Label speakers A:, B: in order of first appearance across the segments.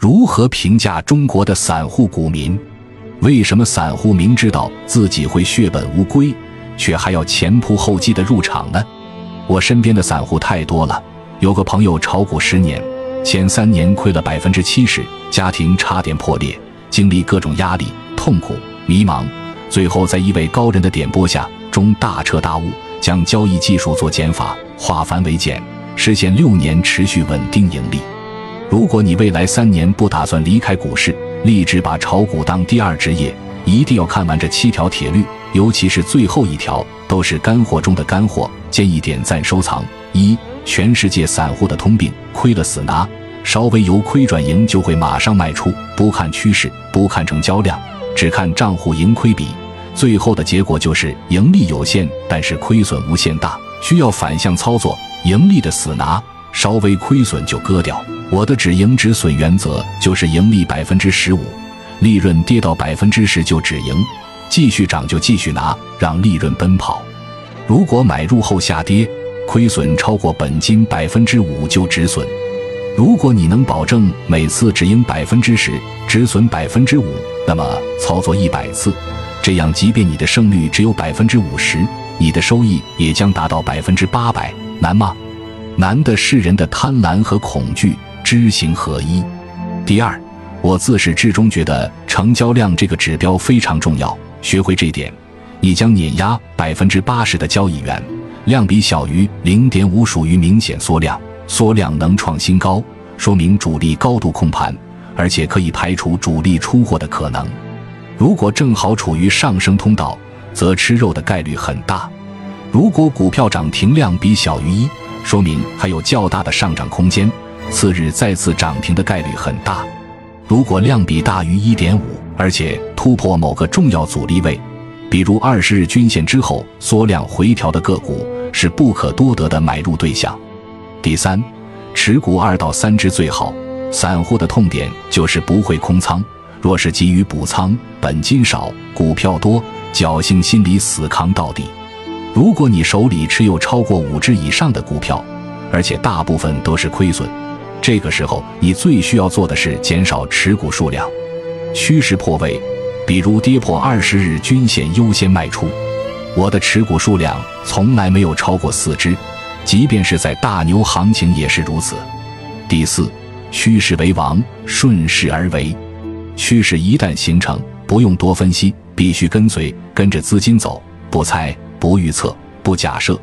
A: 如何评价中国的散户股民？为什么散户明知道自己会血本无归，却还要前仆后继的入场呢？我身边的散户太多了，有个朋友炒股十年，前三年亏了百分之七十，家庭差点破裂，经历各种压力、痛苦、迷茫，最后在一位高人的点拨下，终大彻大悟，将交易技术做减法，化繁为简，实现六年持续稳定盈利。如果你未来三年不打算离开股市，立志把炒股当第二职业，一定要看完这七条铁律，尤其是最后一条，都是干货中的干货，建议点赞收藏。一，全世界散户的通病，亏了死拿，稍微由亏转盈就会马上卖出，不看趋势，不看成交量，只看账户盈亏比，最后的结果就是盈利有限，但是亏损无限大，需要反向操作，盈利的死拿。稍微亏损就割掉。我的止盈止损原则就是盈利百分之十五，利润跌到百分之十就止盈，继续涨就继续拿，让利润奔跑。如果买入后下跌，亏损超过本金百分之五就止损。如果你能保证每次止盈百分之十，止损百分之五，那么操作一百次，这样即便你的胜率只有百分之五十，你的收益也将达到百分之八百。难吗？难的是人的贪婪和恐惧知行合一。第二，我自始至终觉得成交量这个指标非常重要。学会这点，你将碾压百分之八十的交易员。量比小于零点五属于明显缩量，缩量能创新高，说明主力高度控盘，而且可以排除主力出货的可能。如果正好处于上升通道，则吃肉的概率很大。如果股票涨停量比小于一，说明还有较大的上涨空间，次日再次涨停的概率很大。如果量比大于一点五，而且突破某个重要阻力位，比如二十日均线之后缩量回调的个股，是不可多得的买入对象。第三，持股二到三只最好。散户的痛点就是不会空仓，若是急于补仓，本金少，股票多，侥幸心理死扛到底。如果你手里持有超过五只以上的股票，而且大部分都是亏损，这个时候你最需要做的是减少持股数量。趋势破位，比如跌破二十日均线优先卖出。我的持股数量从来没有超过四只，即便是在大牛行情也是如此。第四，趋势为王，顺势而为。趋势一旦形成，不用多分析，必须跟随，跟着资金走，不猜。不预测，不假设。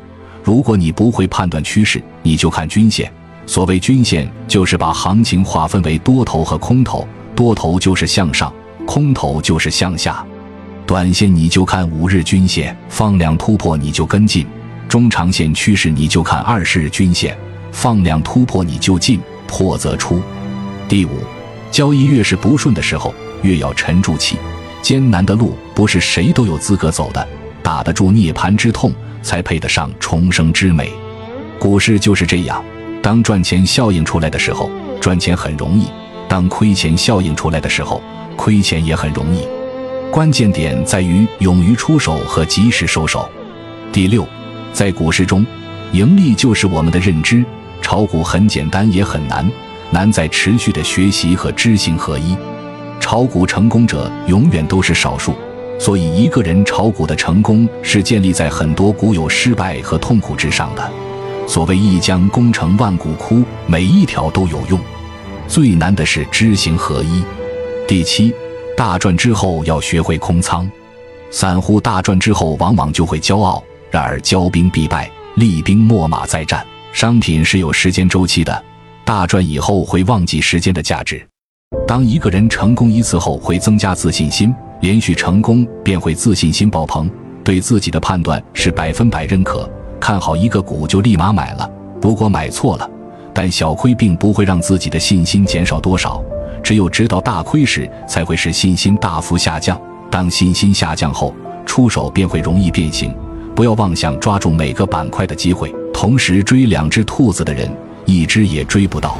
A: 如果你不会判断趋势，你就看均线。所谓均线，就是把行情划分为多头和空头，多头就是向上，空头就是向下。短线你就看五日均线，放量突破你就跟进；中长线趋势你就看二十日均线，放量突破你就进，破则出。第五，交易越是不顺的时候，越要沉住气。艰难的路不是谁都有资格走的。打得住涅槃之痛，才配得上重生之美。股市就是这样，当赚钱效应出来的时候，赚钱很容易；当亏钱效应出来的时候，亏钱也很容易。关键点在于勇于出手和及时收手。第六，在股市中，盈利就是我们的认知。炒股很简单，也很难，难在持续的学习和知行合一。炒股成功者永远都是少数。所以，一个人炒股的成功是建立在很多股有失败和痛苦之上的。所谓一将功成万骨枯，每一条都有用。最难的是知行合一。第七，大赚之后要学会空仓。散户大赚之后往往就会骄傲，然而骄兵必败，厉兵秣马再战。商品是有时间周期的，大赚以后会忘记时间的价值。当一个人成功一次后，会增加自信心。连续成功便会自信心爆棚，对自己的判断是百分百认可，看好一个股就立马买了。如果买错了，但小亏并不会让自己的信心减少多少，只有直到大亏时才会使信心大幅下降。当信心下降后，出手便会容易变形。不要妄想抓住每个板块的机会，同时追两只兔子的人，一只也追不到。